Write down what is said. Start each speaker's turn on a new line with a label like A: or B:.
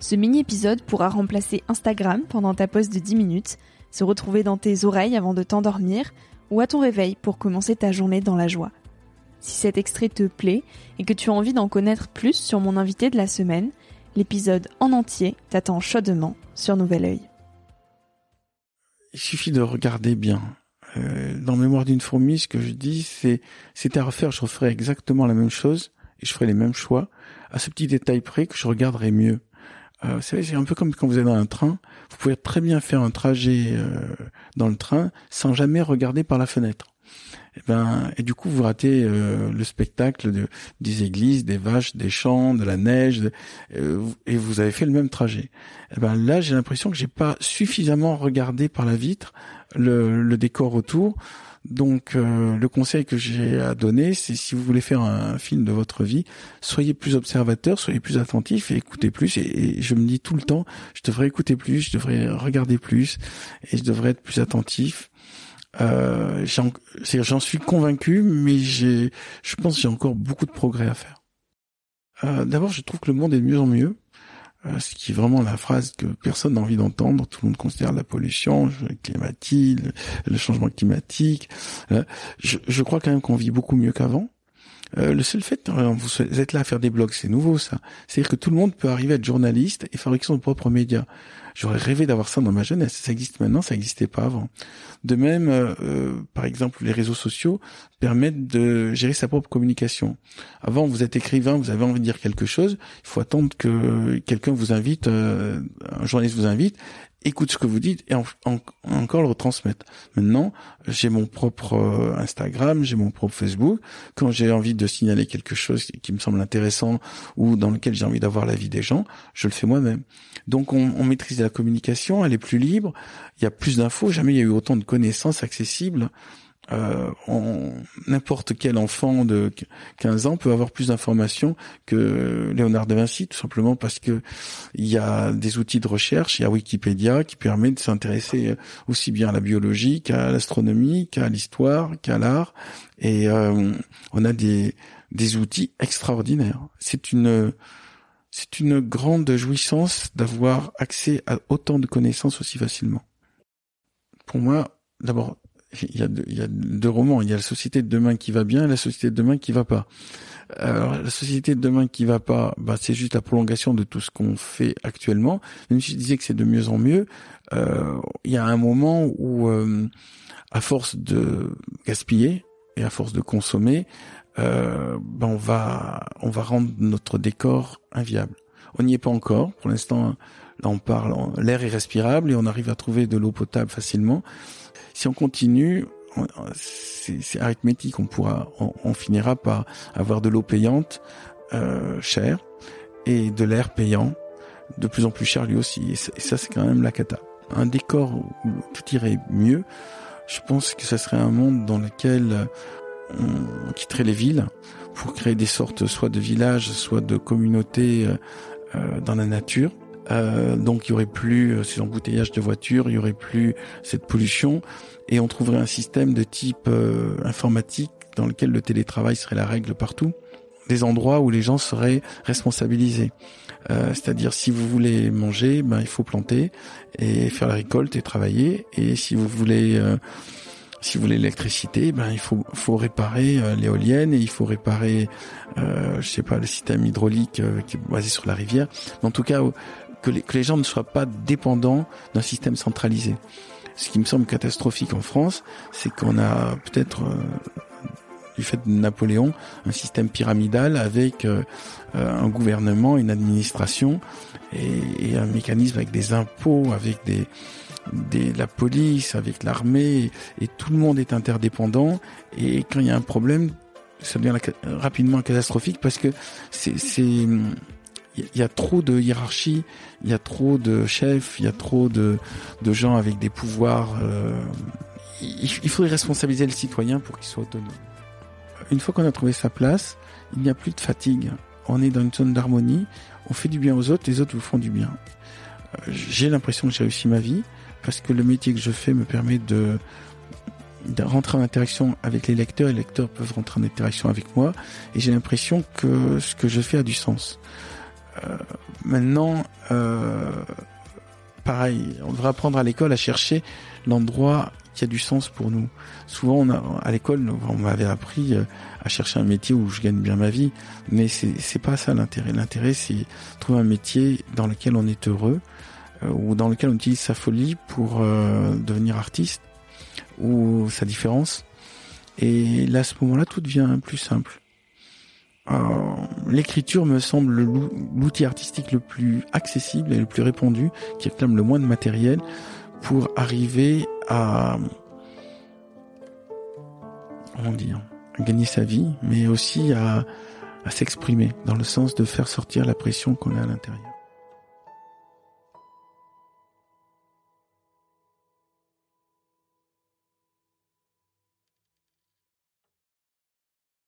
A: Ce mini-épisode pourra remplacer Instagram pendant ta pause de 10 minutes, se retrouver dans tes oreilles avant de t'endormir ou à ton réveil pour commencer ta journée dans la joie. Si cet extrait te plaît et que tu as envie d'en connaître plus sur mon invité de la semaine, l'épisode en entier t'attend chaudement sur Nouvel Oeil.
B: Il suffit de regarder bien. Euh, dans Mémoire d'une fourmi, ce que je dis, c'est c'était à refaire, je referais exactement la même chose et je ferais les mêmes choix, à ce petit détail près que je regarderais mieux. Euh, c'est un peu comme quand vous êtes dans un train. Vous pouvez très bien faire un trajet euh, dans le train sans jamais regarder par la fenêtre. Et, eh ben, et du coup, vous ratez euh, le spectacle de, des églises, des vaches, des champs, de la neige, euh, et vous avez fait le même trajet. Et eh ben là, j'ai l'impression que j'ai pas suffisamment regardé par la vitre le décor autour donc euh, le conseil que j'ai à donner, c'est si vous voulez faire un, film de votre vie, soyez plus observateur, soyez plus attentif et écoutez plus. Et, je me dis tout le temps, je devrais écouter plus, je devrais regarder plus et je devrais être plus attentif. Euh, j'en suis convaincu, mais j'ai, je pense que j'ai encore beaucoup de progrès à faire. Euh, D'abord, je trouve que le monde est de mieux en mieux. Euh, ce qui est vraiment la phrase que personne n'a envie d'entendre. Tout le monde considère la pollution, le climatique, le, changement climatique. Euh, je, je, crois quand même qu'on vit beaucoup mieux qu'avant. Euh, le seul fait, vous êtes là à faire des blogs, c'est nouveau ça. C'est-à-dire que tout le monde peut arriver à être journaliste et fabriquer son propre média. J'aurais rêvé d'avoir ça dans ma jeunesse. Ça existe maintenant, ça n'existait pas avant. De même, euh, euh, par exemple, les réseaux sociaux permettent de gérer sa propre communication. Avant, vous êtes écrivain, vous avez envie de dire quelque chose, il faut attendre que quelqu'un vous invite, euh, un journaliste vous invite, écoute ce que vous dites et encore le retransmettre. Maintenant, j'ai mon propre euh, Instagram, j'ai mon propre Facebook. Quand j'ai envie de signaler quelque chose qui me semble intéressant ou dans lequel j'ai envie d'avoir l'avis des gens, je le fais moi-même. Donc on, on, maîtrise la communication, elle est plus libre, il y a plus d'infos, jamais il y a eu autant de connaissances accessibles euh, n'importe quel enfant de 15 ans peut avoir plus d'informations que Léonard de Vinci, tout simplement parce que il y a des outils de recherche, il y a Wikipédia qui permet de s'intéresser aussi bien à la biologie qu'à l'astronomie, qu'à l'histoire, qu'à l'art, et euh, on a des, des outils extraordinaires. C'est une c'est une grande jouissance d'avoir accès à autant de connaissances aussi facilement. Pour moi, d'abord, il y, a deux, il y a deux romans. Il y a la société de demain qui va bien et la société de demain qui va pas. Alors, la société de demain qui va pas, bah, c'est juste la prolongation de tout ce qu'on fait actuellement. Même si je disais que c'est de mieux en mieux, euh, il y a un moment où, euh, à force de gaspiller et à force de consommer, euh, bah, on va, on va rendre notre décor inviable. On n'y est pas encore. Pour l'instant, là, on parle, l'air est respirable et on arrive à trouver de l'eau potable facilement si on continue, c'est arithmétique, on pourra, on, finira par avoir de l'eau payante euh, chère et de l'air payant de plus en plus cher lui aussi. Et ça, c'est quand même la cata. Un décor où tout irait mieux, je pense que ce serait un monde dans lequel on quitterait les villes pour créer des sortes soit de villages, soit de communautés euh, euh, dans la nature euh, donc il y aurait plus euh, ces embouteillages de voitures, il y aurait plus cette pollution, et on trouverait un système de type euh, informatique dans lequel le télétravail serait la règle partout, des endroits où les gens seraient responsabilisés. Euh, c'est-à-dire si vous voulez manger, ben il faut planter et faire la récolte et travailler. Et si vous voulez euh, si vous voulez l'électricité, ben il faut faut réparer euh, l'éolienne et il faut réparer, euh, je sais pas, le système hydraulique qui est basé sur la rivière. En tout cas, que les, que les gens ne soient pas dépendants d'un système centralisé. Ce qui me semble catastrophique en France, c'est qu'on a peut-être du fait de Napoléon, un système pyramidal avec euh, euh, un gouvernement, une administration et, et, un mécanisme avec des impôts, avec des, des la police, avec l'armée, et tout le monde est interdépendant. Et quand il y a un problème, ça devient rapidement catastrophique parce que c'est il y a trop de hiérarchie, il y a trop de chefs, il y a trop de, de gens avec des pouvoirs. Euh, il, il faudrait responsabiliser le citoyen pour qu'il soit autonome une fois qu'on a trouvé sa place, il n'y a plus de fatigue. On est dans une zone d'harmonie, on fait du bien aux autres, les autres vous font du bien. Euh, j'ai l'impression que j'ai réussi ma vie parce que le métier que je fais me permet de, rentrer en interaction avec les lecteurs, les lecteurs peuvent rentrer en interaction avec moi, et j'ai l'impression que ce que je fais a du sens. Euh, maintenant, euh, pareil, on devrait apprendre à l'école à chercher l'endroit qui a du sens pour nous. Souvent, on a, à l'école, on m'avait appris euh, à chercher un métier où je gagne bien ma vie, mais c'est pas ça l'intérêt. L'intérêt, c'est trouver un métier dans lequel on est heureux ou dans lequel on utilise sa folie pour euh, devenir artiste ou sa différence. Et là, à ce moment-là, tout devient plus simple. L'écriture me semble l'outil artistique le plus accessible et le plus répandu, qui réclame le moins de matériel pour arriver à comment dire à gagner sa vie, mais aussi à, à s'exprimer dans le sens de faire sortir la pression qu'on a à l'intérieur.